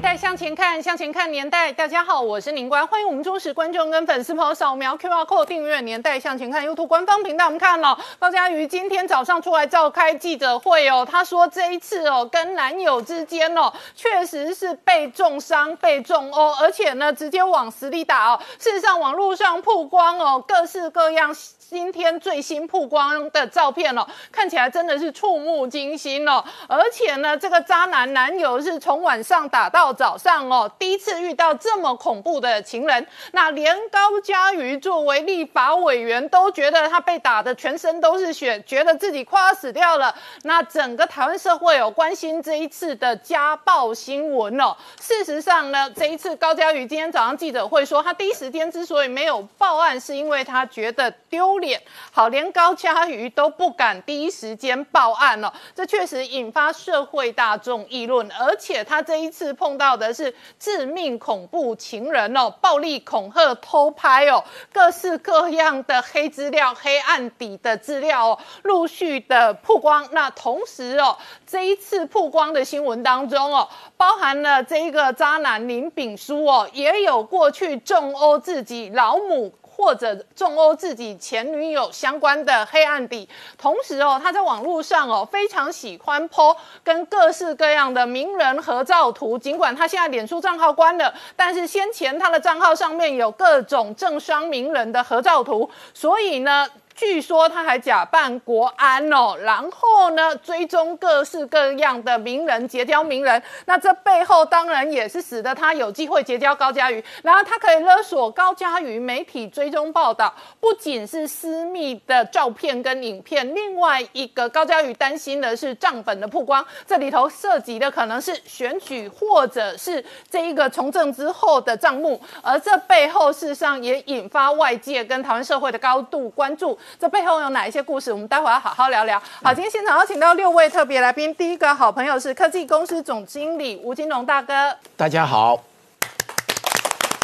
年代向前看，向前看年代。大家好，我是宁官，欢迎我们忠实观众跟粉丝朋友扫描 QR Code 订阅《年代向前看》YouTube 官方频道。我们看了高嘉瑜今天早上出来召开记者会哦，他说这一次哦跟男友之间哦确实是被重伤、被重殴，而且呢直接往死里打哦。事实上，网络上曝光哦各式各样。今天最新曝光的照片哦，看起来真的是触目惊心哦。而且呢，这个渣男男友是从晚上打到早上哦，第一次遇到这么恐怖的情人。那连高嘉瑜作为立法委员都觉得他被打的全身都是血，觉得自己快要死掉了。那整个台湾社会有关心这一次的家暴新闻哦。事实上呢，这一次高嘉瑜今天早上记者会说，他第一时间之所以没有报案，是因为他觉得丢。脸好，连高嘉瑜都不敢第一时间报案了，这确实引发社会大众议论。而且他这一次碰到的是致命恐怖情人哦，暴力恐吓、偷拍哦，各式各样的黑资料、黑暗底的资料哦，陆续的曝光。那同时哦，这一次曝光的新闻当中哦，包含了这一个渣男林炳书哦，也有过去重殴自己老母。或者重殴自己前女友相关的黑暗底，同时哦，他在网络上哦非常喜欢 po 跟各式各样的名人合照图。尽管他现在脸书账号关了，但是先前他的账号上面有各种政商名人的合照图，所以呢。据说他还假扮国安哦，然后呢追踪各式各样的名人，结交名人。那这背后当然也是使得他有机会结交高嘉瑜，然后他可以勒索高嘉瑜媒体追踪报道，不仅是私密的照片跟影片，另外一个高嘉瑜担心的是账本的曝光，这里头涉及的可能是选举或者是这一个从政之后的账目，而这背后事实上也引发外界跟台湾社会的高度关注。这背后有哪一些故事？我们待会要好好聊聊。好，今天现场邀请到六位特别来宾。第一个好朋友是科技公司总经理吴金龙大哥，大家好。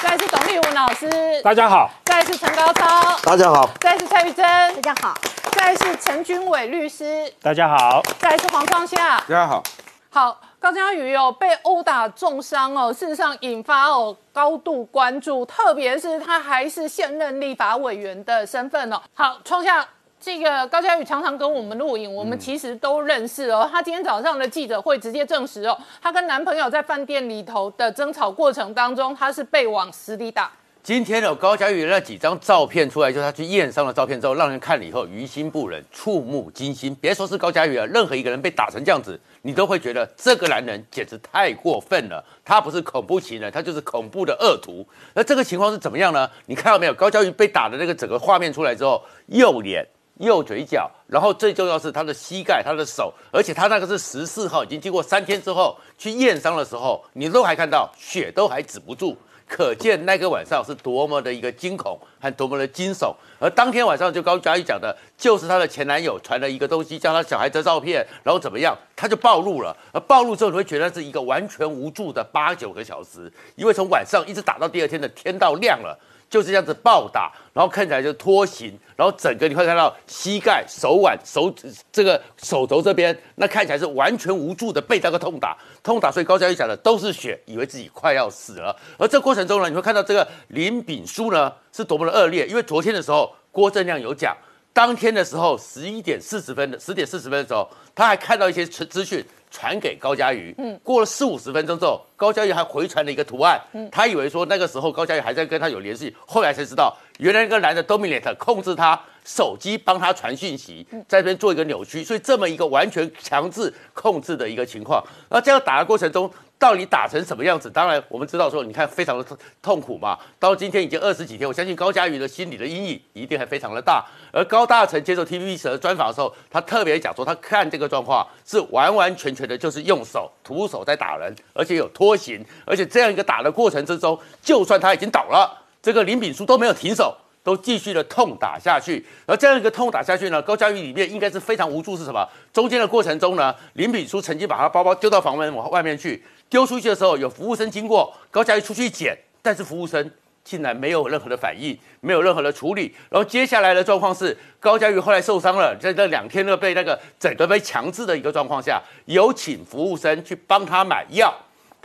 再是董立武老师，大家好。再是陈高超，大家好。再是蔡玉珍，大家好。再是陈君伟律师，大家好。再是黄创夏，大家好。好。高嘉瑜哦，被殴打重伤哦，事实上引发哦高度关注，特别是他还是现任立法委员的身份哦。好，创下这个高嘉瑜常常跟我们录影，我们其实都认识哦。她今天早上的记者会直接证实哦，她跟男朋友在饭店里头的争吵过程当中，她是被往死里打。今天有高嘉瑜那几张照片出来，就是他去验伤的照片之后，让人看了以后于心不忍、触目惊心。别说是高嘉瑜了，任何一个人被打成这样子，你都会觉得这个男人简直太过分了。他不是恐怖情人，他就是恐怖的恶徒。那这个情况是怎么样呢？你看到没有？高嘉瑜被打的那个整个画面出来之后，右脸、右嘴角，然后最重要是他的膝盖、他的手，而且他那个是十四号，已经经过三天之后去验伤的时候，你都还看到血都还止不住。可见那个晚上是多么的一个惊恐和多么的惊悚，而当天晚上就高嘉瑜讲的，就是她的前男友传了一个东西，叫她小孩的照片，然后怎么样，她就暴露了。而暴露之后，你会觉得是一个完全无助的八九个小时，因为从晚上一直打到第二天的天到亮了。就是这样子暴打，然后看起来就拖行，然后整个你会看到膝盖、手腕、手这个手肘这边，那看起来是完全无助的被这个痛打，痛打。所以高嘉瑜讲的都是血，以为自己快要死了。而这过程中呢，你会看到这个林炳书呢是多么的恶劣，因为昨天的时候郭正亮有讲，当天的时候十一点四十分的十点四十分的时候，他还看到一些资资讯。传给高佳瑜，嗯，过了四五十分钟之后，高佳瑜还回传了一个图案，嗯，他以为说那个时候高佳瑜还在跟他有联系，后来才知道，原来那个男的 Dominate 控制他手机，帮他传讯息，在这边做一个扭曲，所以这么一个完全强制控制的一个情况，那这样打的过程中。到底打成什么样子？当然，我们知道说，你看非常的痛苦嘛。到今天已经二十几天，我相信高嘉瑜的心理的阴影一定还非常的大。而高大成接受 TVB 的专访的时候，他特别讲说，他看这个状况是完完全全的就是用手徒手在打人，而且有拖行，而且这样一个打的过程之中，就算他已经倒了，这个林炳书都没有停手。都继续的痛打下去。而这样一个痛打下去呢，高嘉瑜里面应该是非常无助，是什么？中间的过程中呢，林炳书曾经把他包包丢到房门往外面去，丢出去的时候有服务生经过，高嘉瑜出去捡，但是服务生。竟然没有任何的反应，没有任何的处理。然后接下来的状况是，高佳瑜后来受伤了，在这两天呢被那个整个被强制的一个状况下，有请服务生去帮他买药，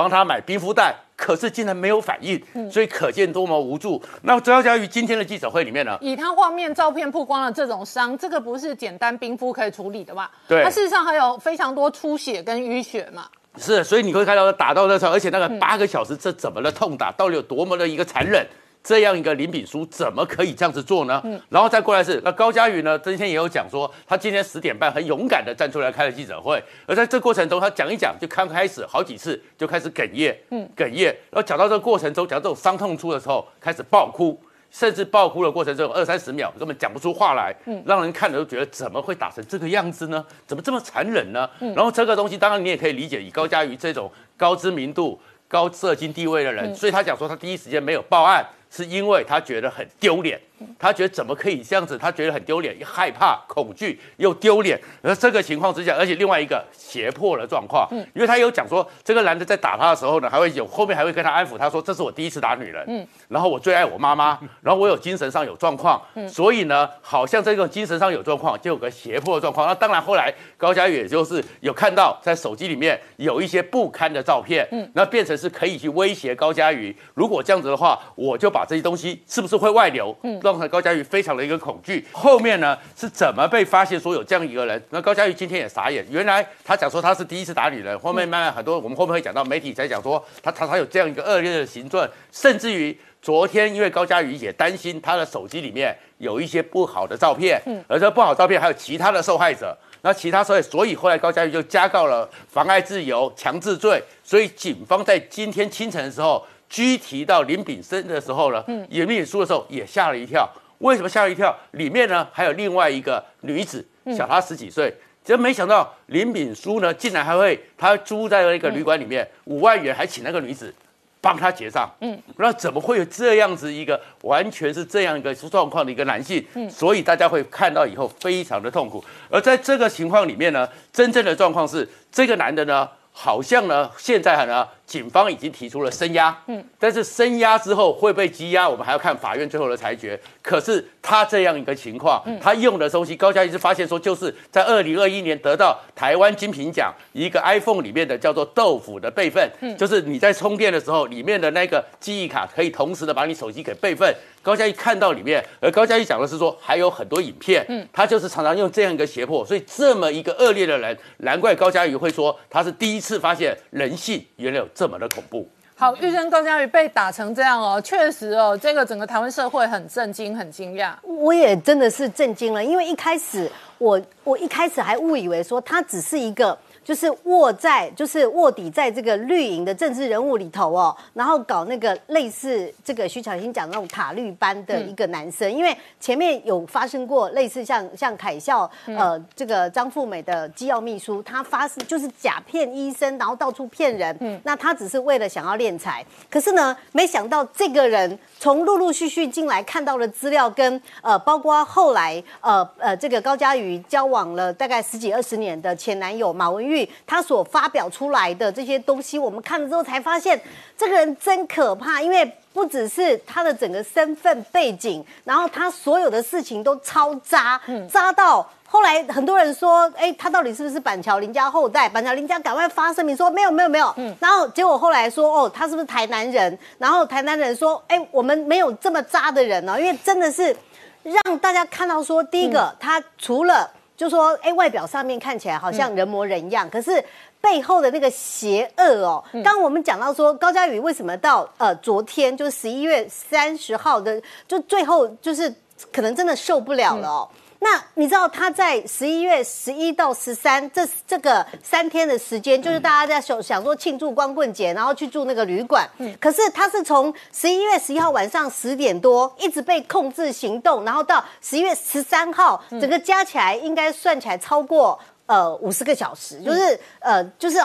帮他买冰敷袋，可是竟然没有反应，所以可见多么无助。那高佳于今天的记者会里面呢，以他画面照片曝光了这种伤，这个不是简单冰敷可以处理的吧？对，他事实上还有非常多出血跟淤血嘛。是，所以你会看到打到那时候，而且那个八个小时，这怎么的痛打，到底有多么的一个残忍？这样一个林炳书怎么可以这样子做呢？嗯，然后再过来是那高嘉瑜呢？今天也有讲说，他今天十点半很勇敢的站出来开了记者会，而在这过程中，他讲一讲就刚开始好几次就开始哽咽，嗯，哽咽，然后讲到这个过程中，讲到这种伤痛处的时候，开始爆哭。甚至爆哭的过程中二三十秒根本讲不出话来，嗯，让人看了都觉得怎么会打成这个样子呢？怎么这么残忍呢？嗯，然后这个东西当然你也可以理解，以高嘉瑜这种高知名度、高社经地位的人，所以他讲说他第一时间没有报案，是因为他觉得很丢脸。他觉得怎么可以这样子？他觉得很丢脸，又害怕、恐惧又丢脸。而这个情况之下，而且另外一个胁迫的状况，嗯，因为他有讲说，这个男的在打他的时候呢，还会有后面还会跟他安抚他说，这是我第一次打女人，嗯，然后我最爱我妈妈，然后我有精神上有状况，嗯，所以呢，好像这个精神上有状况，就有个胁迫的状况。那当然后来高佳宇也就是有看到在手机里面有一些不堪的照片，嗯，那变成是可以去威胁高佳宇，如果这样子的话，我就把这些东西是不是会外流，嗯。高嘉瑜非常的一个恐惧，后面呢是怎么被发现说有这样一个人？那高嘉瑜今天也傻眼，原来他讲说他是第一次打女人，后面慢慢很多我们后面会讲到媒体才讲说他他他有这样一个恶劣的行状，甚至于昨天因为高嘉瑜也担心他的手机里面有一些不好的照片，嗯，而这不好照片还有其他的受害者，那其他所以所以后来高嘉瑜就加告了妨碍自由强制罪，所以警方在今天清晨的时候。拘提到林炳生的时候呢，嗯，林炳书的时候也吓了一跳。为什么吓了一跳？里面呢还有另外一个女子，小他十几岁。真没想到林炳书呢，竟然还会他租在那个旅馆里面五万元，还请那个女子帮他结账。嗯，那怎么会有这样子一个完全是这样一个状况的一个男性？嗯，所以大家会看到以后非常的痛苦。而在这个情况里面呢，真正的状况是这个男的呢，好像呢现在呢。警方已经提出了声押，嗯，但是声押之后会被羁押，我们还要看法院最后的裁决。可是他这样一个情况，他用的东西，高嘉瑜是发现说，就是在二零二一年得到台湾金品奖一个 iPhone 里面的叫做豆腐的备份，嗯，就是你在充电的时候，里面的那个记忆卡可以同时的把你手机给备份。高嘉瑜看到里面，而高嘉瑜讲的是说还有很多影片，嗯，他就是常常用这样一个胁迫，所以这么一个恶劣的人，难怪高嘉瑜会说他是第一次发现人性原来有。这么的恐怖。好，玉珍高嘉瑜被打成这样哦，确实哦，这个整个台湾社会很震惊，很惊讶。我也真的是震惊了，因为一开始我我一开始还误以为说他只是一个。就是卧在，就是卧底在这个绿营的政治人物里头哦，然后搞那个类似这个徐巧芯讲的那种塔绿班的一个男生，因为前面有发生过类似像像凯孝呃这个张富美的机要秘书，他发誓就是假骗医生，然后到处骗人，嗯，那他只是为了想要敛财，可是呢，没想到这个人从陆陆续续进来看到的资料跟呃，包括后来呃呃这个高嘉瑜交往了大概十几二十年的前男友马文玉。他所发表出来的这些东西，我们看了之后才发现，这个人真可怕。因为不只是他的整个身份背景，然后他所有的事情都超渣，渣到后来很多人说，哎，他到底是不是板桥林家后代？板桥林家赶快发声明说没有没有没有。然后结果后来说，哦，他是不是台南人？然后台南人说，哎，我们没有这么渣的人哦，因为真的是让大家看到说，第一个他除了。就说，哎，外表上面看起来好像人模人样，可是背后的那个邪恶哦。刚我们讲到说，高嘉宇为什么到呃昨天就是十一月三十号的，就最后就是可能真的受不了了哦。那你知道他在十一月十一到十三这这个三天的时间，就是大家在想想说庆祝光棍节，然后去住那个旅馆。嗯，可是他是从十一月十一号晚上十点多一直被控制行动，然后到十一月十三号，整个加起来应该算起来超过呃五十个小时，就是呃就是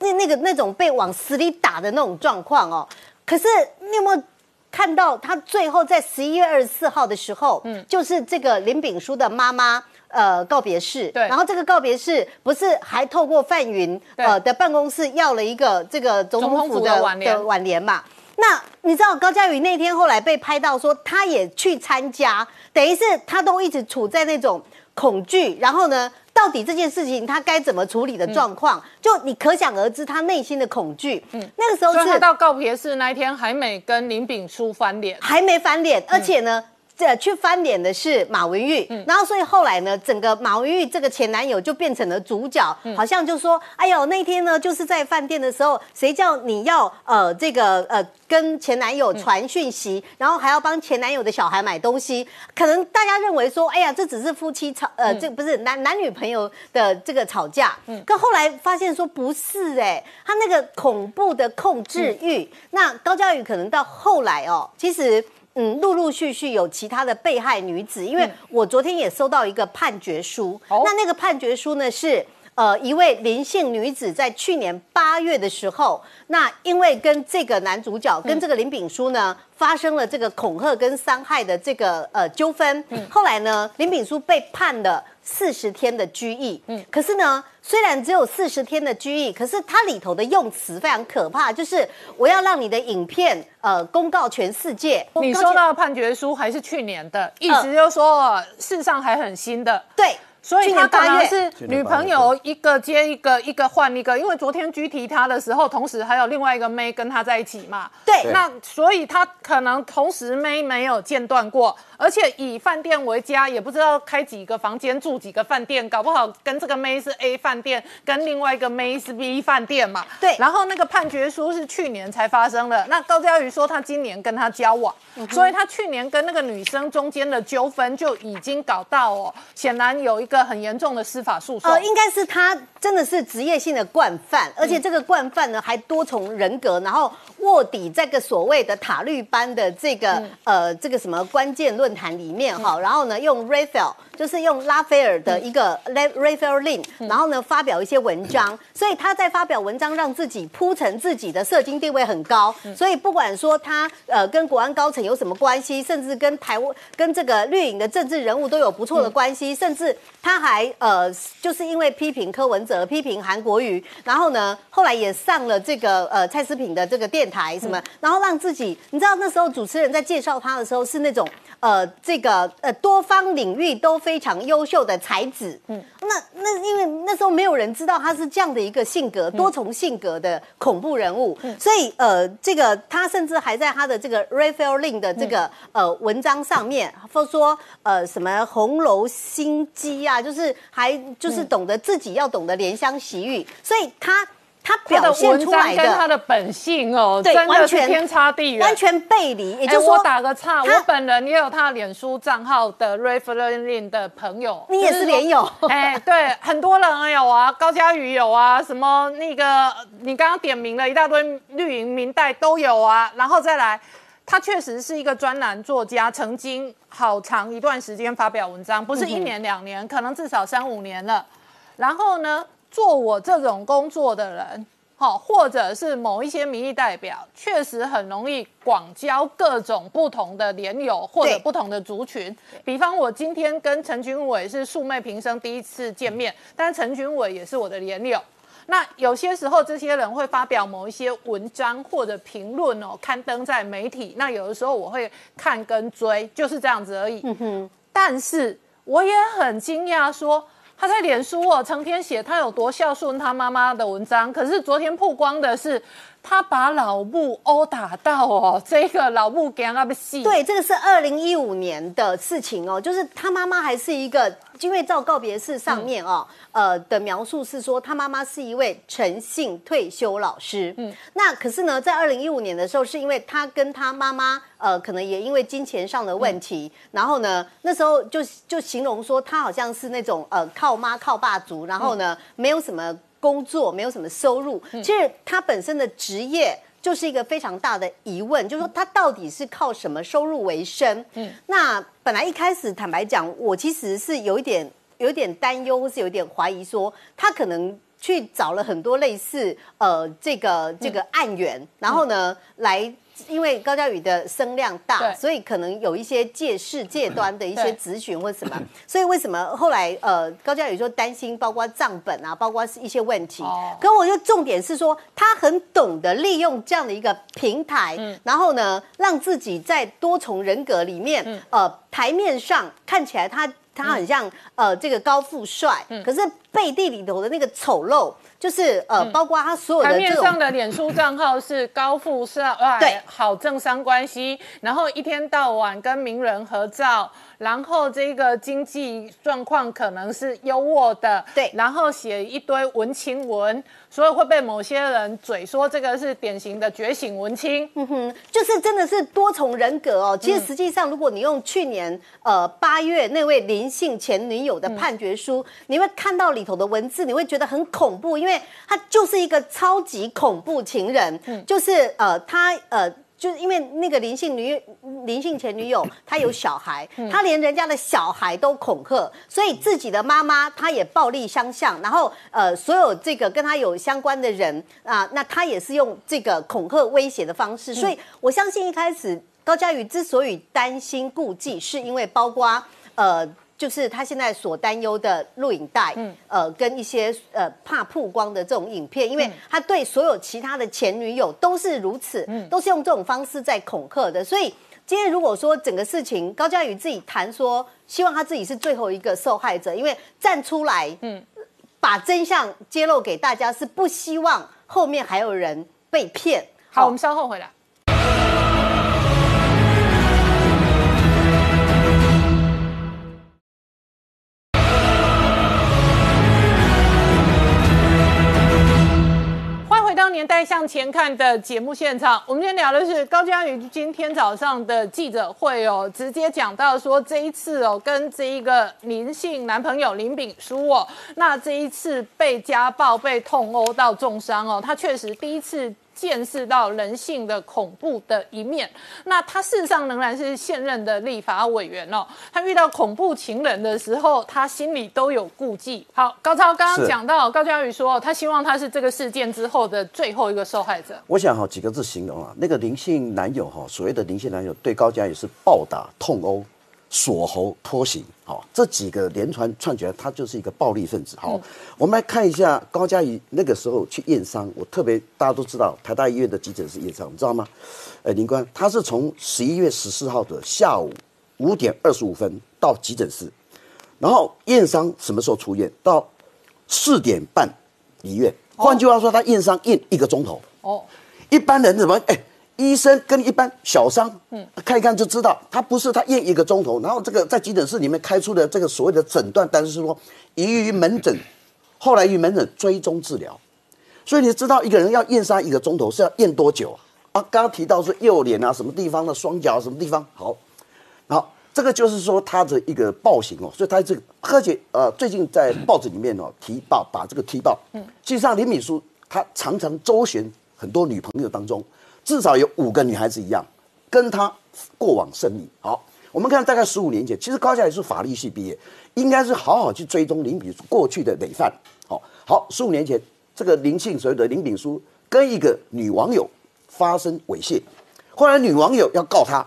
那那个那种被往死里打的那种状况哦。可是你有没有看到他最后在十一月二十四号的时候，嗯，就是这个林炳书的妈妈。呃，告别式，对，然后这个告别式不是还透过范云呃的办公室要了一个这个总统府的的挽联嘛？那你知道高嘉瑜那天后来被拍到说他也去参加，等于是他都一直处在那种恐惧，然后呢，到底这件事情他该怎么处理的状况，就你可想而知他内心的恐惧。嗯，那个时候是到告别式那一天还没跟林炳书翻脸，还没翻脸，而且呢。这去翻脸的是马文玉，然后所以后来呢，整个马文玉这个前男友就变成了主角，好像就说，哎呦那天呢就是在饭店的时候，谁叫你要呃这个呃跟前男友传讯息，然后还要帮前男友的小孩买东西，可能大家认为说，哎呀这只是夫妻吵，呃这不是男男女朋友的这个吵架，可后来发现说不是哎，他那个恐怖的控制欲，那高嘉宇可能到后来哦，其实。嗯，陆陆续续有其他的被害女子，因为我昨天也收到一个判决书。那那个判决书呢是，呃，一位林姓女子在去年八月的时候，那因为跟这个男主角跟这个林炳书呢发生了这个恐吓跟伤害的这个呃纠纷，后来呢林炳书被判了四十天的拘役。嗯，可是呢。虽然只有四十天的拘役，可是它里头的用词非常可怕，就是我要让你的影片呃公告全世界。你收到的判决书还是去年的，意思就是说世上还很新的。对。所以他可能是女朋友一个接一个，一个换一个。因为昨天拘提他的时候，同时还有另外一个妹跟他在一起嘛。对，那所以他可能同时妹没有间断过，而且以饭店为家，也不知道开几个房间住几个饭店，搞不好跟这个妹是 A 饭店，跟另外一个妹是 B 饭店嘛。对，然后那个判决书是去年才发生的。那高嘉瑜说他今年跟他交往，所以他去年跟那个女生中间的纠纷就已经搞到哦，显然有一个。很严重的司法诉讼，呃，应该是他真的是职业性的惯犯，而且这个惯犯呢还多重人格，然后卧底这个所谓的塔绿班的这个呃这个什么关键论坛里面哈，然后呢用 Raphael 就是用拉斐尔的一个 Raphael Lin，然后呢发表一些文章，所以他在发表文章让自己铺成自己的社经地位很高，所以不管说他呃跟国安高层有什么关系，甚至跟台湾跟这个绿营的政治人物都有不错的关系，甚至。他还呃，就是因为批评柯文哲、批评韩国瑜，然后呢，后来也上了这个呃蔡思品的这个电台什么，然后让自己，你知道那时候主持人在介绍他的时候是那种呃这个呃多方领域都非常优秀的才子，嗯，那那因为那时候没有人知道他是这样的一个性格，多重性格的恐怖人物，所以呃这个他甚至还在他的这个 Raphael Lin 的这个呃文章上面说说呃什么红楼心机。啊，就是还就是懂得自己要懂得怜香惜玉，所以他他表现出来的跟他的本性哦，对，完全天差地远，完全背离。也就是说，打个岔，我本人也有他的脸书账号的 r e f e r e n c 的朋友，你也是连友？哎，对，很多人有啊，高嘉瑜有啊，什么那个你刚刚点名了一大堆绿营明代都有啊，然后再来。他确实是一个专栏作家，曾经好长一段时间发表文章，不是一年两年，可能至少三五年了。然后呢，做我这种工作的人，好，或者是某一些民意代表，确实很容易广交各种不同的连友或者不同的族群。比方我今天跟陈君伟是素昧平生第一次见面，但是陈君伟也是我的连友。那有些时候，这些人会发表某一些文章或者评论哦，刊登在媒体。那有的时候我会看跟追，就是这样子而已。嗯哼。但是我也很惊讶，说他在脸书哦，成天写他有多孝顺他妈妈的文章。可是昨天曝光的是。他把老木殴打到哦，这个老木给他不戏。对，这个是二零一五年的事情哦，就是他妈妈还是一个，因为照告别式上面哦，呃的描述是说他妈妈是一位诚信退休老师。嗯，那可是呢，在二零一五年的时候，是因为他跟他妈妈呃，可能也因为金钱上的问题，然后呢，那时候就就形容说他好像是那种呃靠妈靠爸族，然后呢没有什么。工作没有什么收入，其实他本身的职业就是一个非常大的疑问，就是说他到底是靠什么收入为生？嗯，那本来一开始坦白讲，我其实是有一点有一点担忧，或是有一点怀疑，说他可能去找了很多类似呃这个这个案源，然后呢来。因为高嘉宇的声量大，所以可能有一些借势借端的一些咨询或什么，所以为什么后来呃高嘉宇说担心，包括账本啊，包括是一些问题。哦。可我就重点是说，他很懂得利用这样的一个平台，然后呢，让自己在多重人格里面，呃，台面上看起来他他很像呃这个高富帅，可是背地里头的那个丑陋。就是呃，包括他所有的台面上的脸书账号是高富帅，对，好政商关系，然后一天到晚跟名人合照。然后这个经济状况可能是优渥的，对。然后写一堆文青文，所以会被某些人嘴说这个是典型的觉醒文青。嗯哼，就是真的是多重人格哦。其实实际上，如果你用去年呃八月那位林姓前女友的判决书，你会看到里头的文字，你会觉得很恐怖，因为他就是一个超级恐怖情人。嗯，就是呃他呃。就是因为那个林姓女林姓前女友，她有小孩，她连人家的小孩都恐吓，所以自己的妈妈她也暴力相向，然后呃，所有这个跟她有相关的人啊，那她也是用这个恐吓威胁的方式，所以我相信一开始高嘉瑜之所以担心顾忌，是因为包括呃。就是他现在所担忧的录影带，嗯，呃，跟一些呃怕曝光的这种影片，因为他对所有其他的前女友都是如此，嗯，都是用这种方式在恐吓的。所以今天如果说整个事情高嘉宇自己谈说，希望他自己是最后一个受害者，因为站出来，嗯，把真相揭露给大家，是不希望后面还有人被骗。好，我们稍后回来。年代向前看的节目现场，我们今天聊的是高嘉瑜今天早上的记者会哦，直接讲到说这一次哦，跟这一个林姓男朋友林炳书哦，那这一次被家暴、被痛殴到重伤哦，他确实第一次。见识到人性的恐怖的一面，那他事实上仍然是现任的立法委员哦。他遇到恐怖情人的时候，他心里都有顾忌。好，高超刚刚讲到高嘉宇说，他希望他是这个事件之后的最后一个受害者。我想哈几个字形容啊，那个灵性男友哈，所谓的灵性男友对高嘉宇是暴打痛殴。锁喉拖行，好，这几个连串串起来，他就是一个暴力分子。好，我们来看一下高嘉瑜那个时候去验伤，我特别大家都知道台大医院的急诊室验伤，你知道吗？呃，林官，他是从十一月十四号的下午五点二十五分到急诊室，然后验伤什么时候出院？到四点半离院。换句话说，他验伤验一个钟头。哦，一般人怎么？哎。医生跟一般小伤，嗯，看一看就知道，他不是他验一个钟头，然后这个在急诊室里面开出的这个所谓的诊断单是说，移于门诊，后来于门诊追踪治疗，所以你知道一个人要验伤一个钟头是要验多久啊？刚刚提到是右脸啊，什么地方的双脚什么地方？好，好，这个就是说他的一个暴行哦，所以他这个而且呃最近在报纸里面哦提报把这个提报，嗯，实际上林敏书他常常周旋很多女朋友当中。至少有五个女孩子一样，跟他过往甚密。好，我们看大概十五年前，其实高嘉也是法律系毕业，应该是好好去追踪林炳书过去的累犯。好，好，十五年前，这个林姓所谓的林炳书跟一个女网友发生猥亵，后来女网友要告他，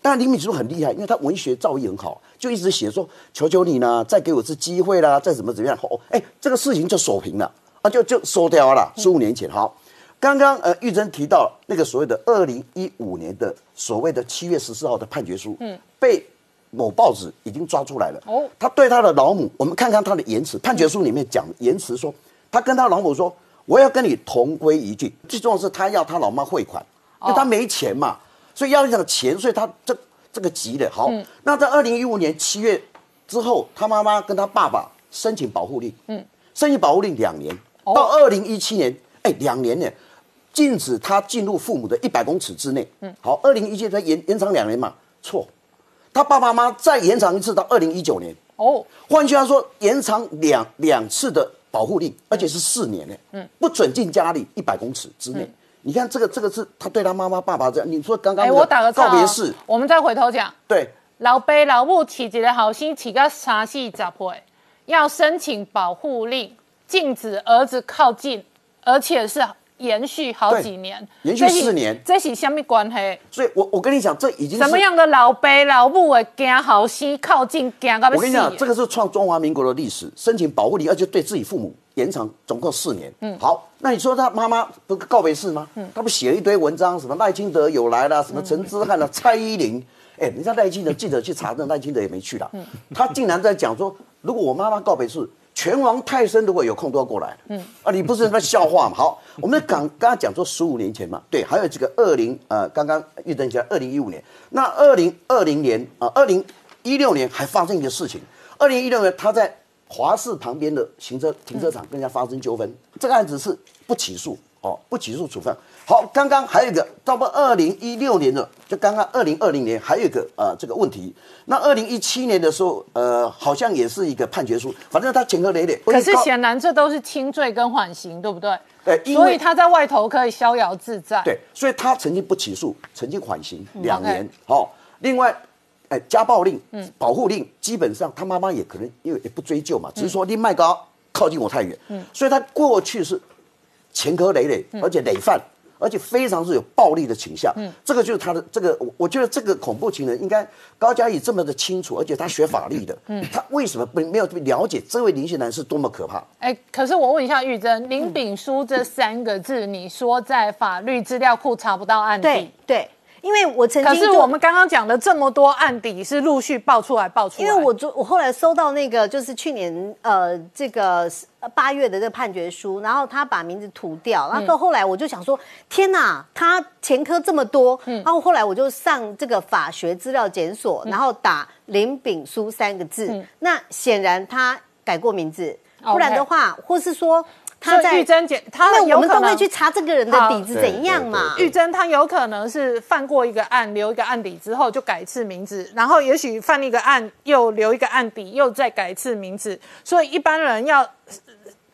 但林炳书很厉害，因为他文学造诣很好，就一直写说求求你呢，再给我次机会啦，再怎么怎么样。哦，哎，这个事情就锁平了啊，就就收掉了。十五年前，好。刚刚呃，玉珍提到那个所谓的二零一五年的所谓的七月十四号的判决书，嗯，被某报纸已经抓出来了。哦，他对他的老母，我们看看他的言辞。判决书里面讲言辞说，他跟他老母说，我要跟你同归于尽。最重要是他要他老妈汇款，因为他没钱嘛，所以要这个钱，所以他这这个急的。好，那在二零一五年七月之后，他妈妈跟他爸爸申请保护令，嗯，申请保护令两年，到二零一七年，哎，两年呢。禁止他进入父母的一百公尺之内。嗯，好，二零一七年延延长两年嘛？错，他爸爸妈妈再延长一次到二零一九年。哦，换句话说，延长两两次的保护令，而且是四年呢。嗯，不准进家里一百公尺之内。你看这个这个是他对他妈妈爸爸这样。你说刚刚我打个告别式，我们再回头讲。对，老爸老母起一个好心，起个三四十岁，要申请保护令。禁止儿子靠近，而且是延续好几年，延续四年这是什么关系？所以我我跟你讲，这已经是什么样的老爸老母会惊好心靠近，惊我跟你讲，这个是创中华民国的历史，申请保护令，而且对自己父母延长总共四年。嗯，好，那你说他妈妈不告别式吗？嗯，他不写了一堆文章，什么赖清德有来了，什么陈之汉了，蔡依林。哎，人家赖清德记者去查，证赖清德也没去了。他竟然在讲说，如果我妈妈告别式，拳王泰森如果有空都要过来。嗯，啊，你不是在笑话吗？好，我们刚刚刚讲说十五年前嘛，对，还有这个二零呃，刚刚玉珍讲二零一五年，那二零二零年啊，二零一六年还发生一个事情，二零一六年他在华视旁边的行车停车场跟人家发生纠纷，这个案子是不起诉哦，不起诉处分。好，刚刚还有一个，到不二零一六年的，就刚刚二零二零年还有一个呃这个问题。那二零一七年的时候，呃，好像也是一个判决书，反正他前科累累。可是高显然这都是轻罪跟缓刑，对不对？对所以他在外头可以逍遥自在。对，所以他曾经不起诉，曾经缓刑两年。好、另外，哎，家暴令、保护令，基本上他妈妈也可能因为也不追究嘛，只是说你麦高靠近我太远，嗯所以他过去是前科累累，而且累犯。而且非常是有暴力的倾向，嗯。这个就是他的这个，我我觉得这个恐怖情人应该高嘉怡这么的清楚，而且他学法律的，嗯。他为什么不没有了解这位林姓男是多么可怕？哎，可是我问一下玉珍，林炳书这三个字，你说在法律资料库查不到案对底，对，因为我曾经可是我们刚刚讲的这么多案底是陆续爆出来爆出来，因为我昨我后来收到那个就是去年呃这个呃八月的这个判决书，然后他把名字涂掉，然后到后来我就想说，天哪，他前科这么多，然后后来我就上这个法学资料检索，然后打林炳书三个字，那显然他改过名字，不然的话，或是说他在玉珍姐，她那我们有可能都会去查这个人的底子怎样嘛？玉珍他有可能是犯过一个案，留一个案底之后就改一次名字，然后也许犯一个案又留一个案底，又再改一次名字，所以一般人要呃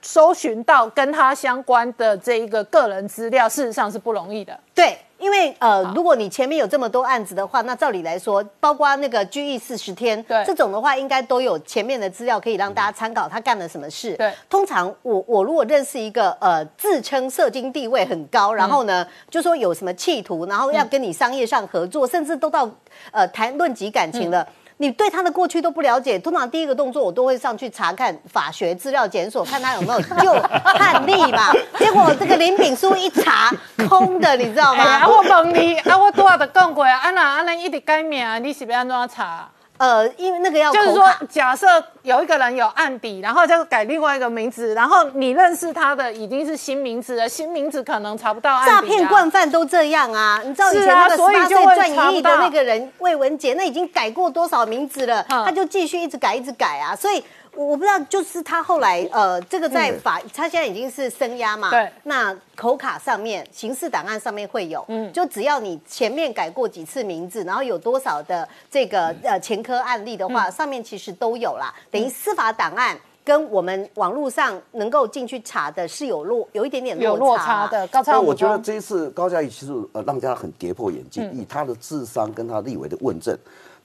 搜寻到跟他相关的这一个个人资料，事实上是不容易的。对，因为呃，如果你前面有这么多案子的话，那照理来说，包括那个拘役四十天，对。这种的话，应该都有前面的资料可以让大家参考，他干了什么事。对。通常我我如果认识一个呃自称社经地位很高，然后呢就说有什么企图，然后要跟你商业上合作，甚至都到呃谈论及感情了。你对他的过去都不了解，通常第一个动作我都会上去查看法学资料检索，看他有没有旧判例嘛。结果这个林炳书一查，空的，你知道吗？哎啊，我问你，啊，我多少的讲过啊，啊那啊那一直改名，你是要安怎查？呃，因为那个要就是说，假设有一个人有案底，然后就改另外一个名字，然后你认识他的已经是新名字了，新名字可能查不到案底、啊。诈骗惯犯都这样啊！你知道以是前那个八岁赚一亿的那个人魏文杰，那已经改过多少名字了，嗯他就继续一直改，一直改啊！所以。我我不知道，就是他后来呃，这个在法，他现在已经是声押嘛，嗯对。那口卡上面、刑事档案上面会有，嗯，就只要你前面改过几次名字，然后有多少的这个嗯。呃前科案例的话，上面其实都有啦，等于司法档案。跟我们网络上能够进去查的是有落有一点点有落差的。高超，但我觉得这一次高嘉瑜其实呃让大家很跌破眼镜，以他的智商跟他立委的问政，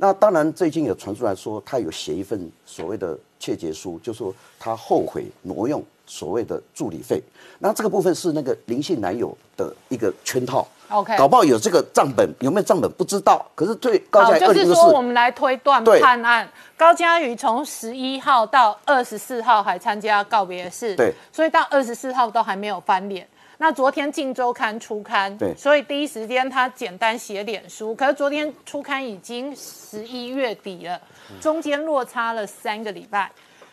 那当然最近有传出来说他有写一份所谓的窃结书，就说他后悔挪用所谓的助理费，那这个部分是那个林姓男友的一个圈套。OK 搞不好有这个账本，有没有账本不知道。可是对高嘉就是说我们来推断判案。高嘉瑜从十一号到二十四号还参加告别式，对，所以到二十四号都还没有翻脸。那昨天《镜周刊》出刊，对所以第一时间他简单写脸书。可是昨天出刊已经十一月底了，中间落差了三个礼拜。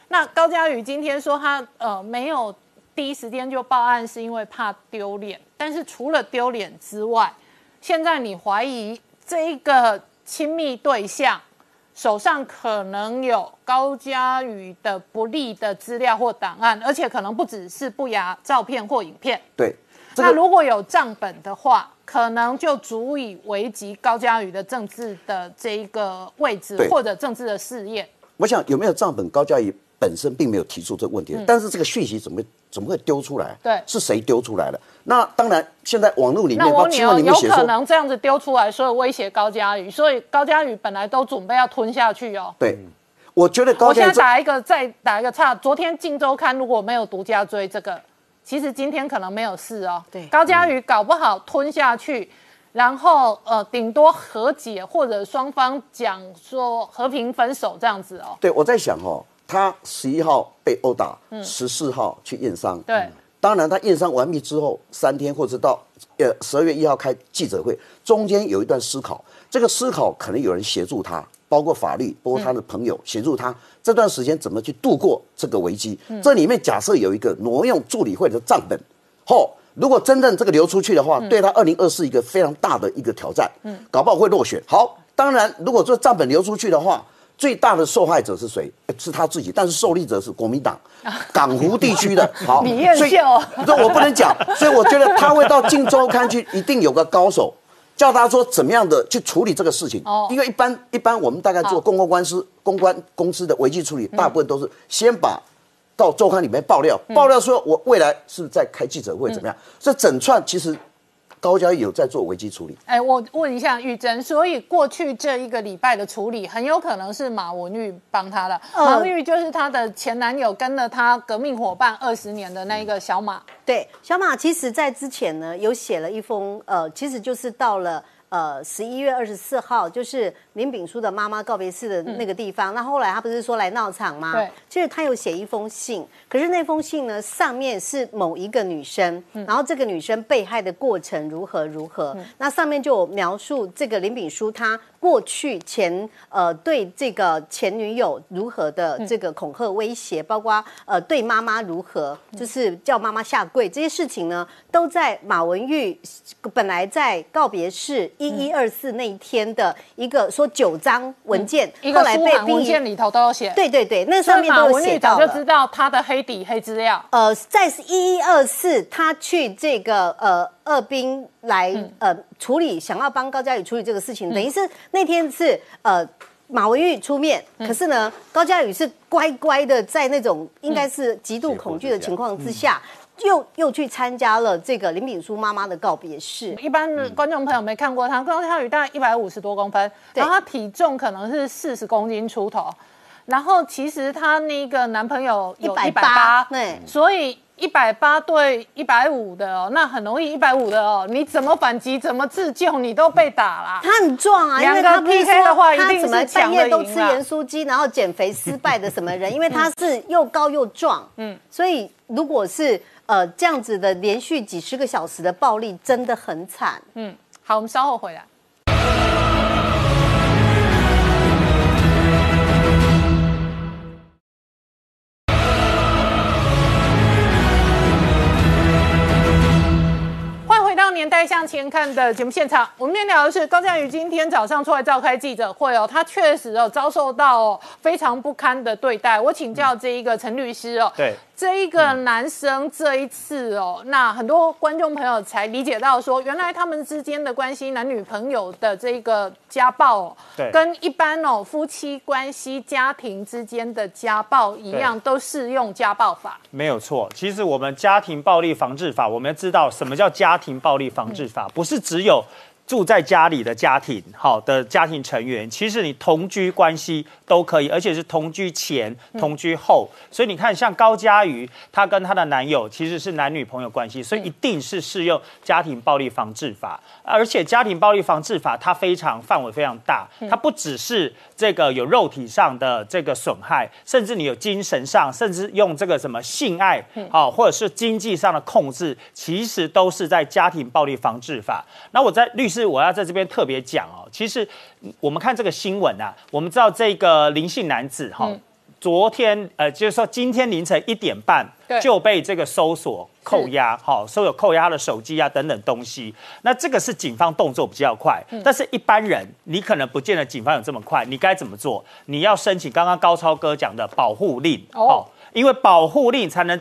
那高嘉宇今天说他呃没有第一时间就报案，是因为怕丢脸。但是除了丢脸之外，现在你怀疑这一个亲密对象手上可能有高嘉宇的不利的资料或档案，而且可能不只是不雅照片或影片。对，这那如果有账本的话，可能就足以危及高嘉宇的政治的这一个位置或者政治的事业。我想有没有账本，高嘉瑜本身并没有提出这个问题，但是这个讯息怎么会怎么会丢出来？嗯对是谁丢出来的？那当然，现在网络里面，那我问你哦，包括新闻里面有可写说，能这样子丢出来，所以威胁高嘉宇，所以高嘉宇本来都准备要吞下去哦。对，我觉得高我现嘉瑜这在打一个，再打一个岔。昨天《镜周刊》如果没有独家追这个，其实今天可能没有事哦。对高嘉宇搞不好吞下去，然后呃，顶多和解或者双方讲说和平分手这样子哦。对我在想哦，他十一号被殴打，十四号去验伤，对当然，他验伤完毕之后三天，或者到呃十二月一号开记者会，中间有一段思考。这个思考可能有人协助他，包括法律，包括他的朋友协助他这段时间怎么去度过这个危机。这里面假设有一个挪用助理会的账本，后如果真正这个流出去的话，对他二零二四一个非常大的一个挑战，嗯，搞不好会落选。好，当然如果这账本流出去的话。最大的受害者是谁？呃是他自己，但是受利者是国民党，港湖地区的。好，李彦所以秀这我不能讲，所以我觉得他会到《镜周刊》去，一定有个高手，叫他说怎么样的去处理这个事情。哦因为一般一般我们大概做公关官司、公关公司的危机处理，大部分都是先把到周刊里面爆料，爆料说我未来是在开记者会怎么样。这整串其实高嘉瑜有在做危机处理。哎，我问一下玉珍，所以过去这一个礼拜的处理，很有可能是马文玉帮他的。嗯马文玉就是他的前男友，跟了他革命伙伴二十年的那一个小马。对，小马其实在之前呢有写了一封，呃，其实就是到了。呃，十一月二十四号，就是林炳书的妈妈告别式的那个地方。那后来他不是说来闹场吗？对，就是他有写一封信，可是那封信呢，上面是某一个女生，然后这个女生被害的过程如何如何，那上面就有描述这个林炳书他过去前呃对这个前女友如何的这个恐吓威胁，包括呃对妈妈如何，就是叫妈妈下跪这些事情呢，都在马文玉本来在告别式一一二四那一天的一个说九张文件，一个后来被文件里头都有写。对对对，那上面都有文玉早就写到了。知道他的黑底黑资料。呃，在一一二四，他去这个呃二兵来、呃处理，想要帮高嘉宇处理这个事情，等于是那天是呃马文玉出面，可是呢，高嘉宇是乖乖的在那种应该是极度恐惧的情况之下。又又去参加了这个林炳书妈妈的告别式，一般的观众朋友没看过他，高嘉宇大概一百五十多公分，然后他体重可能是四十公斤出头，然后其实她那个男朋友有一百八，对。所以一百八对一百五的哦，那很容易一百五的哦，你怎么反击，怎么自救，你都被打啦。他很壮啊，因为他 PK 的话说他一定是怎么半夜都吃盐酥鸡，然后减肥失败的什么人？因为他是又高又壮，嗯，所以如果是呃这样子的连续几十个小时的暴力，真的很惨。嗯，好，我们稍后回来。年代向前看》的节目现场。我们今天聊的是高嘉瑜今天早上出来召开记者会哦，他确实哦遭受到哦非常不堪的对待。我请教这一个陈律师哦，对，这一个男生这一次哦，那很多观众朋友才理解到说，原来他们之间的关系，男女朋友的这个家暴哦，对跟一般哦夫妻关系、家庭之间的家暴一样，都适用家暴法。没有错。其实我们家庭暴力防治法，我们要知道什么叫家庭暴力防治法，不是只有。住在家里的家庭，好的家庭成员，其实你同居关系都可以，而且是同居前、同居后。所以你看，像高佳瑜，她跟她的男友其实是男女朋友关系，所以一定是适用家庭暴力防治法。而且家庭暴力防治法它非常范围非常大，它不只是这个有肉体上的这个损害，甚至你有精神上，甚至用这个什么性爱，好、或者是经济上的控制，其实都是在家庭暴力防治法。那我在律师，我要在这边特别讲哦，其实嗯我们看这个新闻啊，我们知道这个林姓男子哈、昨天呃，就是说今天凌晨一点半就被这个搜索扣押，好，搜有扣押他的手机啊等等东西。那这个是警方动作比较快，但是一般人你可能不见得警方有这么快，你该怎么做？你要申请刚刚高超哥讲的保护令，哦哦，因为保护令才能。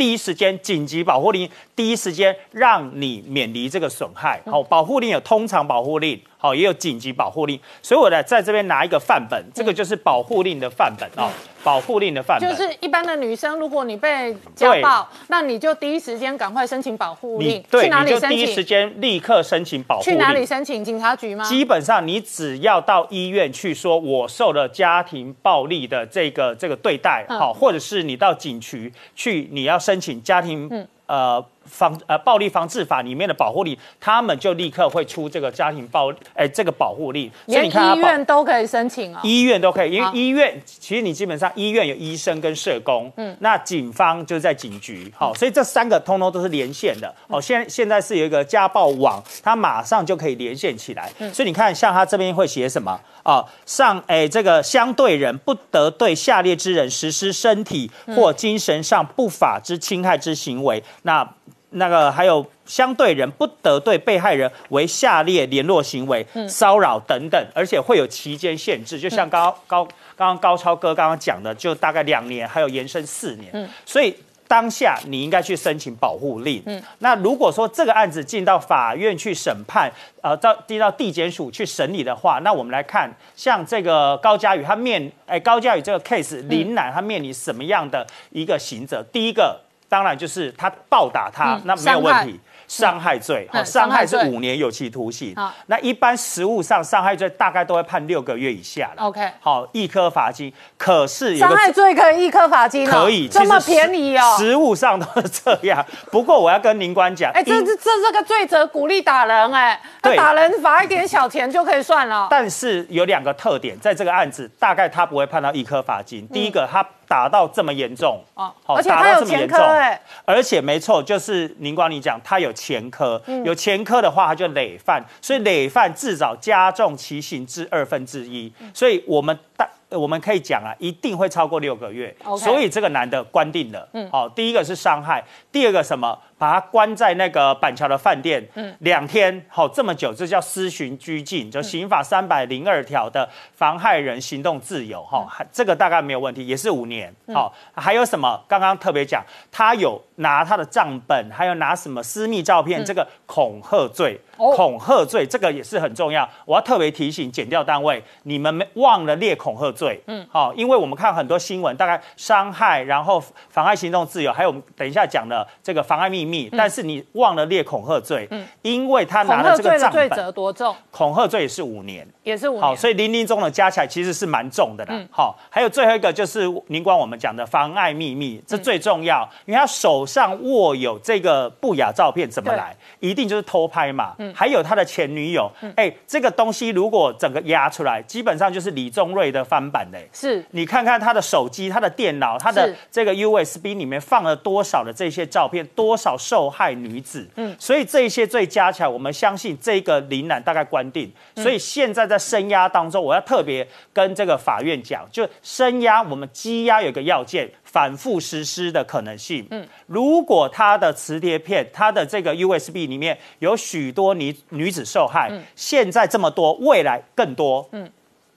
第一时间紧急保护令，第一时间让你免离这个损害。好、保护令有通常保护令，好，也有紧急保护令。所以我来在这边拿一个范本，这个就是保护令的范本哦，保护令的范本就是一般的女生，如果你被家暴，那你就第一时间赶快申请保护令，对，去哪里你就第一？时间立刻申请保护令。去哪里申请？警察局吗？基本上，你只要到医院去说，我受了家庭暴力的这个这个对待，嗯好、或者是你到警局去，你要申请家庭、嗯呃防呃暴力防治法里面的保护令，他们就立刻会出这个家庭暴哎这个保护令，所以你看医院都可以申请哦。医院都可以，因为好医院其实你基本上医院有医生跟社工，嗯，那警方就是在警局，好、所以这三个通通都是连线的，哦，现现在是有一个家暴网，它马上就可以连线起来，所以你看，像他这边会写什么啊？上哎，这个相对人不得对下列之人实施身体或精神上不法之侵害之行为，那。那个还有相对人不得对被害人为下列联络行为、骚扰等等，而且会有期间限制，就像刚刚高刚刚高超哥刚刚讲的，就大概两年，还有延伸四年。所以当下你应该去申请保护令。那如果说这个案子进到法院去审判，呃，到递到地检署去审理的话，那我们来看，像这个高嘉宇他面，哎，高嘉宇这个 case，林楠他面临什么样的一个刑责？第一个。当然就是他暴打他，嗯那没有问题。伤害罪，嗯，伤害是五年有期徒刑好。那一般实务上，伤害罪大概都会判六个月以下了。OK 好，一颗罚金。可是有伤害罪可以一颗罚金哦，可以，这么便宜哦。实务上都是这样。不过我要跟林官讲，哎，这因这这这个罪责鼓励打人哎，那打人罚一点小钱就可以算了。但是有两个特点，在这个案子大概他不会判到一颗罚金。第一个，他打到这么严重，哦好而且打他有前科哎，而且没错，就是宁光你讲，他有前科，嗯。有前科的话，他就累犯，所以累犯至少加重其刑至二分之一，嗯。所以我们大。我们可以讲啊，一定会超过六个月。所以这个男的关定了。嗯，好、第一个是伤害，第二个什么？把他关在那个板桥的饭店，嗯，两天，好、这么久，这叫私刑拘禁，就刑法三百零二条的妨害人行动自由，哈、还这个大概没有问题，也是五年。好、还有什么？刚刚特别讲，他有拿他的账本，还有拿什么私密照片，这个恐吓罪，哦。恐吓罪这个也是很重要。我要特别提醒检调单位，你们没忘了列恐吓罪，嗯，好、因为我们看很多新闻，大概伤害，然后妨碍行动自由，还有我们等一下讲的这个妨碍秘密，但是你忘了列恐吓罪，嗯，因为他拿了这个账本，责多重？恐吓罪也是五年。也是五年。好所以零零中的加起来其实是蛮重的啦。嗯好，还有最后一个就是您光我们讲的妨碍秘密，这最重要，因为他手上握有这个不雅照片，怎么来？一定就是偷拍嘛。嗯还有他的前女友，哎、这个东西如果整个压出来，基本上就是李宗瑞的翻版嘞。是你看看他的手机、他的电脑、他的这个 USB 里面放了多少的这些照片，多少受害女子，嗯，所以这些罪加起来，我们相信这个林兰大概关定。嗯所以现在在声押当中，我要特别跟这个法院讲，就声押我们羁押有一个要件，反复实施的可能性。嗯，如果他的磁碟片、他的这个 USB 里面有许多女女子受害，现在这么多，未来更多，嗯。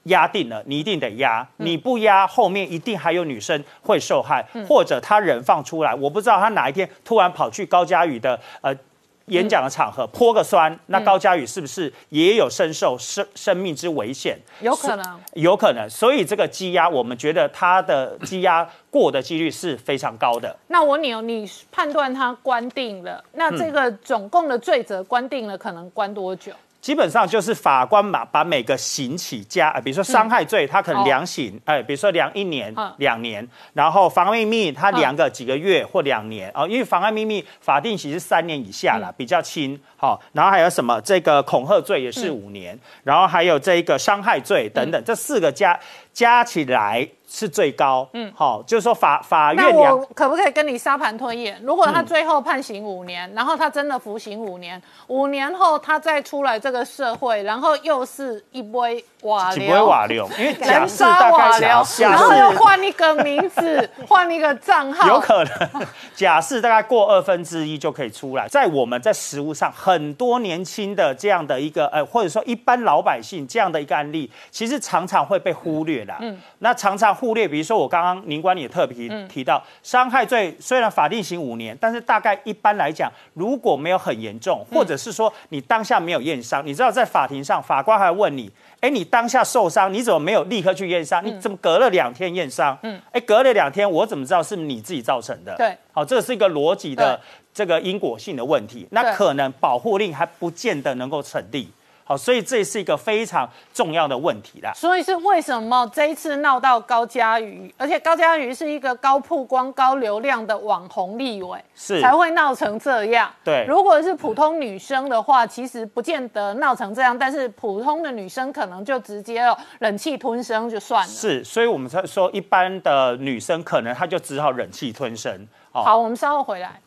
压定了，你一定得压，你不压，后面一定还有女生会受害，或者他人放出来，我不知道他哪一天突然跑去高嘉宇的呃演讲的场合泼个酸，那高嘉宇是不是也有深受生生命之危险？有可能。有可能，所以这个积压，我们觉得他的积压过的几率是非常高的。那我问你哦，你判断他关定了，那这个总共的罪责关定了，可能关多久？基本上就是法官把把每个刑期加，呃，比如说伤害罪，他可能量刑，哎、比如说量一年、嗯。两年，然后妨碍秘密，他量个几个月或两年。哦，因为妨碍秘密法定刑是三年以下啦，比较轻，好、然后还有什么这个恐吓罪也是五年，然后还有这一个伤害罪等等，这四个加加起来是最高，嗯，好、就是说法法院那我可不可以跟你沙盘推演？如果他最后判刑五年，然后他真的服刑五年，五年后他再出来这个社会，然后又是一杯瓦流不会流，瓦流，因为假人释大渣瓦概然后又换一个名字，换一个账号，有可能，假释大概过二分之一就可以出来。在我们在实务上，很多年轻的这样的一个呃，或者说一般老百姓这样的一个案例，其实常常会被忽略。略啦。嗯，那常常忽略，比如说我刚刚宁官也特别提到，伤害罪虽然法定刑五年，但是大概一般来讲，如果没有很严重，或者是说你当下没有验伤，你知道在法庭上法官还问你，哎，你当下受伤，你怎么没有立刻去验伤？你怎么隔了两天验伤？嗯，哎，隔了两天，我怎么知道是你自己造成的？对，好，这是一个逻辑的这个因果性的问题，那可能保护令还不见得能够成立。好，所以这是一个非常重要的问题啦。所以是为什么这一次闹到高嘉瑜，而且高嘉瑜是一个高曝光、高流量的网红立委，是才会闹成这样。对，如果是普通女生的话，其实不见得闹成这样，但是普通的女生可能就直接忍气吞声就算了。是，所以我们才说一般的女生可能她就只好忍气吞声。好，我们稍后回来。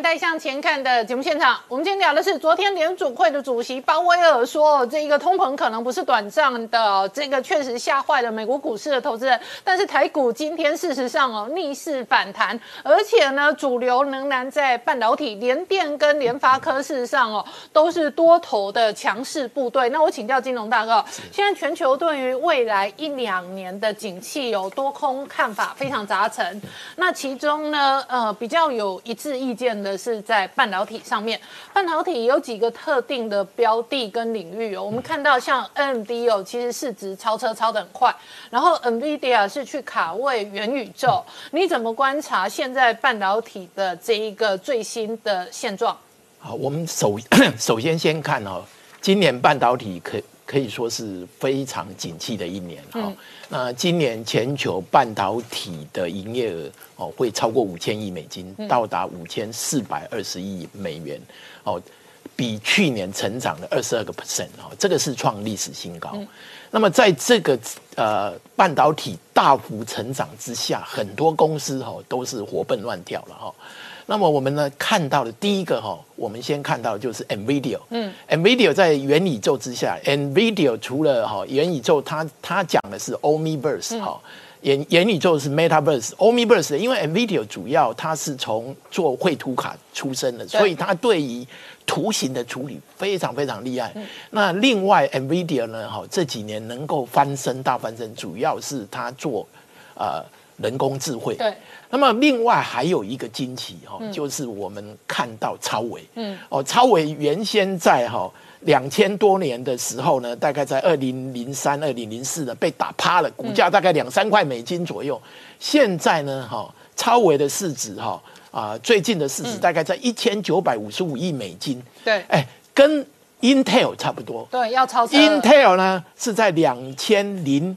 年代向前看的节目现场，我们今天聊的是昨天联储会的主席鲍威尔说，这一个通膨可能不是短暂的，这个确实吓坏了美国股市的投资人。但是台股今天事实上哦逆势反弹，而且呢主流仍然在半导体，联电跟联发科事实上哦都是多头的强势部队。那我请教金融大哥，现在全球对于未来一两年的景气有多空看法非常杂陈，那其中呢呃比较有一致意见。的是在半导体上面，半导体有几个特定的标的跟领域哦。我们看到像 NMD 哦，其实市值超车超的很快，然后 NVIDIA 是去卡位元宇宙。你怎么观察现在半导体的这一个最新的现状？好，我们首 首先先看哦，今年半导体可可以说是非常景气的一年哈。那今年全球半导体的营业额哦会超过五千亿美金，到达五千四百二十亿美元哦，比去年成长了二十二个 percent 哦，这个是创历史新高。那么在这个呃半导体大幅成长之下，很多公司哈都是活蹦乱跳了哈。那么我们呢看到的第一个哈，我们先看到的就是 Nvidia，嗯，Nvidia 在元宇宙之下，Nvidia 除了哈元宇宙，它它讲的是 Omniverse 哈，元元宇宙是 Metaverse，Omniverse，因为 Nvidia 主要它是从做绘图卡出身的，所以它对于图形的处理非常非常厉害。那另外 Nvidia 呢，哈这几年能够翻身大翻身，主要是它做呃人工智慧。对。那么另外还有一个惊奇哈，就是我们看到超伟，嗯，哦，超伟原先在哈两千多年的时候呢，大概在二零零三、二零零四呢被打趴了，股价大概两三块美金左右。现在呢，哈，超伟的市值哈啊，最近的市值大概在一千九百五十五亿美金。对，哎，跟 Intel 差不多。对，要超 Intel 呢是在两千零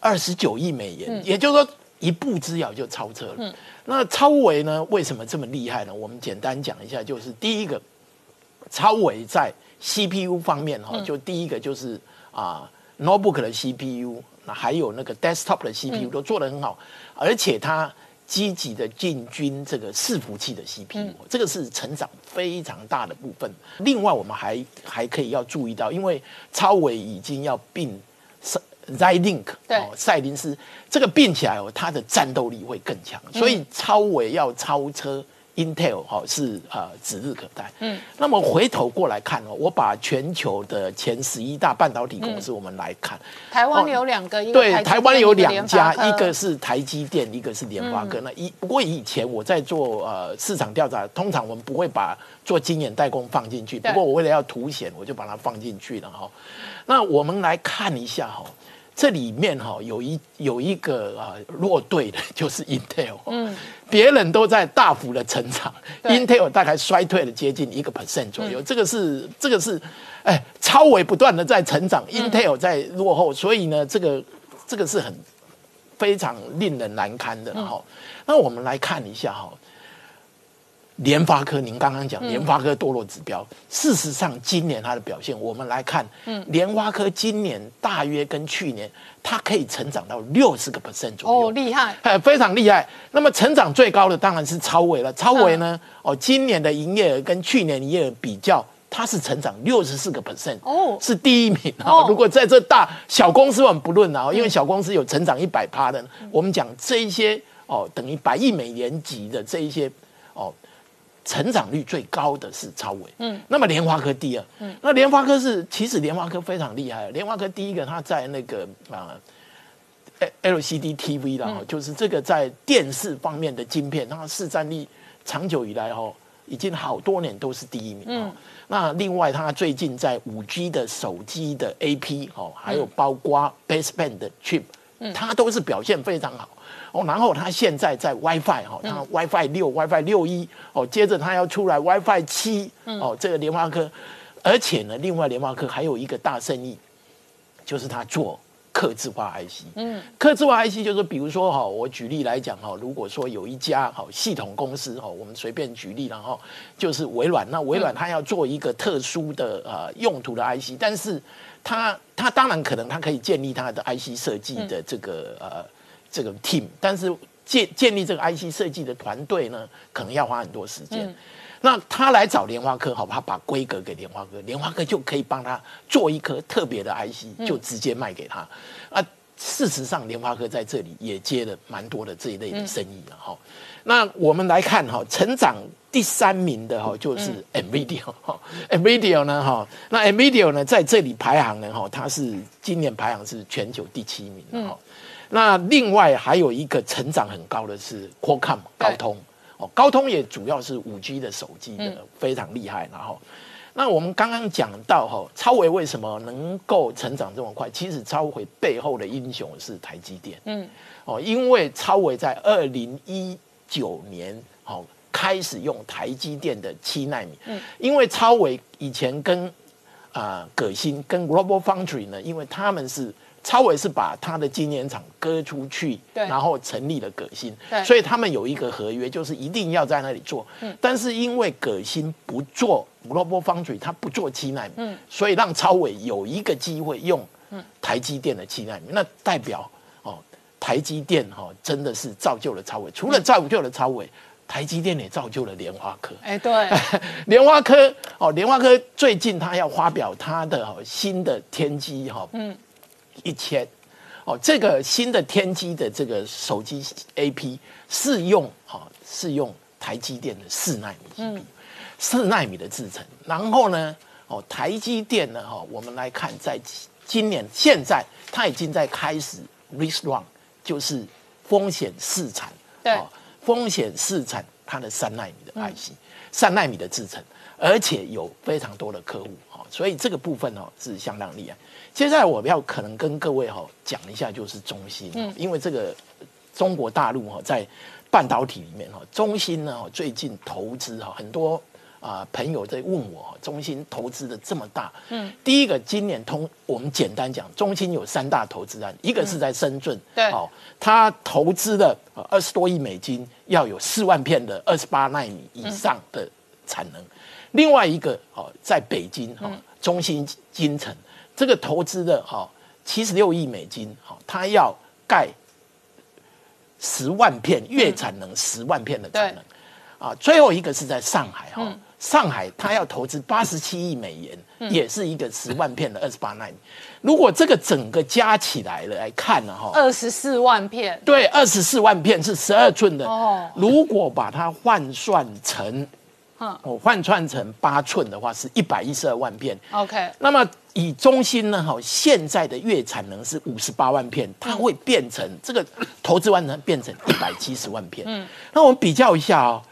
二十九亿美元，也就是说。一步之遥就超车了。嗯，那超维呢？为什么这么厉害呢？我们简单讲一下，就是第一个，超维在 CPU 方面哈，就第一个就是啊，notebook 的 CPU，那还有那个 desktop 的 CPU 都做得很好，而且它积极的进军这个伺服器的 CPU，这个是成长非常大的部分。另外，我们还还可以要注意到，因为超维已经要并。Xilinx 哦，赛灵思这个并起来哦，它的战斗力会更强，所以超伟要超车 Intel 哈是啊指日可待。嗯，那么回头过来看哦，我把全球的前十一大半导体公司我们来看，台湾有两个，对，台湾有两家，一个是台积电，一个是联发科。那一不过以前我在做呃市场调查，通常我们不会把做晶圆代工放进去，不过我为了要凸显，我就把它放进去了哈。那我们来看一下哈。这里面哈有一有一个啊落队的，就是 Intel，嗯，别人都在大幅的成长，Intel 大概衰退了接近一个 percent 左右，这个是这个是，哎，超伟不断的在成长，Intel 在落后，所以呢，这个这个是很非常令人难堪的哈。那我们来看一下哈。联发科，您刚刚讲联发科堕落指标，事实上今年它的表现，我们来看，嗯，联发科今年大约跟去年，它可以成长到六十个 percent 左右，哦，厉害，哎，非常厉害。那么成长最高的当然是超伟了，超伟呢，哦，今年的营业额跟去年营业额比较，它是成长六十四个 percent，哦，是第一名啊。如果在这大小公司我们不论啊，因为小公司有成长一百趴的，我们讲这一些。哦，等于百亿美元级的这一些哦。成长率最高的是超伟，嗯，那么联发科第二，嗯，那联发科是其实联发科非常厉害，联发科第一个它在那个啊，LCD TV 啦，就是这个在电视方面的晶片，它市占率长久以来哈，已经好多年都是第一名，嗯，那另外它最近在五 G 的手机的 AP 哦，还有包括 Baseband 的 Chip，它都是表现非常好。哦，然后它现在在 WiFi 哈，它 WiFi 六、WiFi 六一哦，接着它要出来 WiFi 七哦，这个联发科，而且呢，另外联发科还有一个大生意，就是它做刻字化 IC。嗯，刻字化 IC 就是比如说哈，我举例来讲哈，如果说有一家哈系统公司哈，我们随便举例然后就是微软，那微软它要做一个特殊的呃用途的 IC，但是它它当然可能它可以建立它的 IC 设计的这个呃。这个 team，但是建建立这个 IC 设计的团队呢，可能要花很多时间。那他来找莲花科，好吧，把规格给莲花科，莲花科就可以帮他做一颗特别的 IC，就直接卖给他。啊，事实上莲花科在这里也接了蛮多的这一类的生意了哈。那我们来看哈，成长第三名的哈就是 Nvidia 哈，Nvidia 呢哈，那 Nvidia 呢在这里排行呢哈，它是今年排行是全球第七名哈。那另外还有一个成长很高的是 Qualcomm 高通哦，高通也主要是五 G 的手机的非常厉害。然后，那我们刚刚讲到哈，超维为什么能够成长这么快？其实超维背后的英雄是台积电。嗯，哦，因为超维在二零一九年哦开始用台积电的七纳米。嗯，因为超维以前跟啊葛新跟 Global Foundry 呢，因为他们是。超伟是把他的晶圆厂割出去，然后成立了葛新，所以他们有一个合约，就是一定要在那里做。嗯但是因为葛新不做 Global Foundry，他不做七纳米，嗯所以让超伟有一个机会用台积电的七纳米。那代表哦，台积电哈真的是造就了超伟。除了造就了超伟，台积电也造就了莲花科。哎，对，莲花科哦，莲花科最近他要发表他的新的天机哈。嗯。一千，哦，这个新的天玑的这个手机 A P 是用哈是用台积电的四纳米，四纳米的制程。然后呢，哦，台积电呢，哈，我们来看，在今年现在它已经在开始 risk run，就是风险试产，对，风险试产它的三纳米的 I C，三纳米的制程，而且有非常多的客户，哈，所以这个部分哦是相当厉害。接下来我要可能跟各位哈讲一下，就是中芯，嗯，因为这个中国大陆哈在半导体里面哈，中芯呢最近投资哈很多啊朋友在问我，中芯投资的这么大，嗯，第一个今年通我们简单讲，中芯有三大投资案，一个是在深圳，对，哦，他投资了二十多亿美金，要有四万片的二十八纳米以上的产能，另外一个哦在北京哈中芯金城。这个投资的哈七十六亿美金，哈，他要盖十万片月产能十万片的产能，啊，最后一个是在上海哈，上海他要投资八十七亿美元，也是一个十万片的二十八纳米。如果这个整个加起来了来看呢哈，二十四万片，对，二十四万片是十二寸的。哦，如果把它换算成，我换算成八寸的话，是一百一十二万片。OK，那么。以中芯呢，哈，现在的月产能是五十八万片，它会变成这个投资完成变成一百七十万片。嗯，那我们比较一下哦，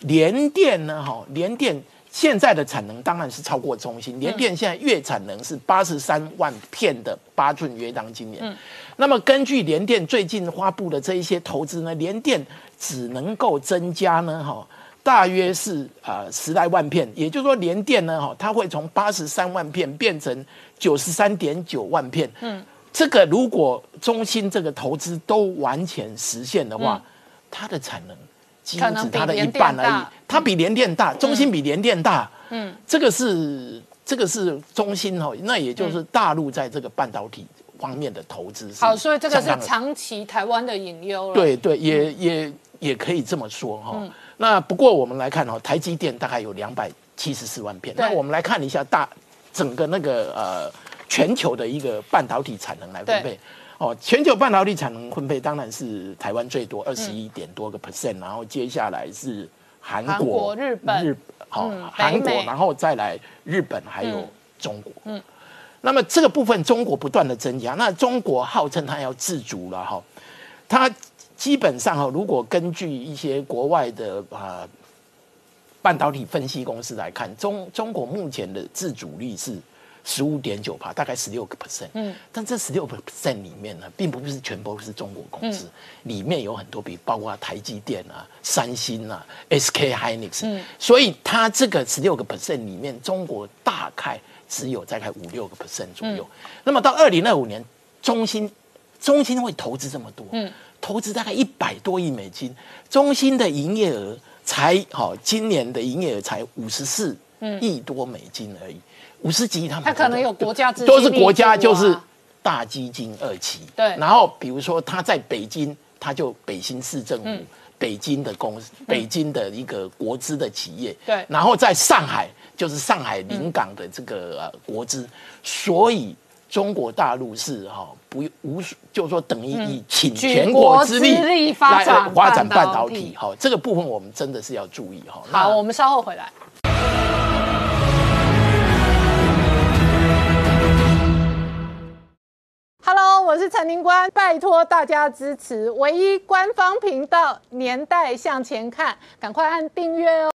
联电呢，哈，联电现在的产能当然是超过中芯，联电现在月产能是八十三万片的八寸约当今年。嗯，那么根据联电最近发布的这一些投资呢，联电只能够增加呢，哈。大约是啊十来万片，也就是说联电呢哈，它会从八十三万片变成九十三点九万片。嗯，这个如果中芯这个投资都完全实现的话，它的产能几乎只它的一半而已。它比联电大，中芯比联电大。嗯，这个是这个是中芯哦，那也就是大陆在这个半导体方面的投资。好，所以这个是长期台湾的隐忧了。对对，也也也可以这么说哈。那不过我们来看哦，台积电大概有两百七十四万片。那我们来看一下大整个那个呃全球的一个半导体产能来分配。哦，全球半导体产能分配当然是台湾最多，二十一点多个 percent，然后接下来是韩韩国日本日好嗯韩国，然后再来日本，还有嗯中国。嗯，那么这个部分中国不断的增加，那中国号称它要自主了哈，它基本上哈，如果根据一些国外的啊、半导体分析公司来看，中中国目前的自主率是十五点九帕，大概十六个 percent。嗯，但这十六个 percent 里面呢，并不是全部是中国公司，里面有很多，比包括台积电啊、三星啊、SK Hynix。嗯，所以它这个十六个 percent 里面，中国大概只有大概五六个 percent 左右。那么到二零二五年，中芯中芯会投资这么多，嗯，投资大概一百多亿美金，中芯的营业额才好、今年的营业额才五十四亿多美金而已，五十几亿他们它可能有国家资金都是国家就是大基金二期，对。然后比如说他在北京，他就北新市政府。嗯。北京的公司，北京的一个国资的企业，对。然后在上海就是上海临港的这个、呃国资，所以中国大陆是哈、不无就是说等于以请全国国之力来展发展半半导体哈、这个部分我们真的是要注意哈、好，那我们稍后回来。Hello，我是陈宁官，拜托大家支持唯一官方频道《年代向前看》，赶快按订阅哦。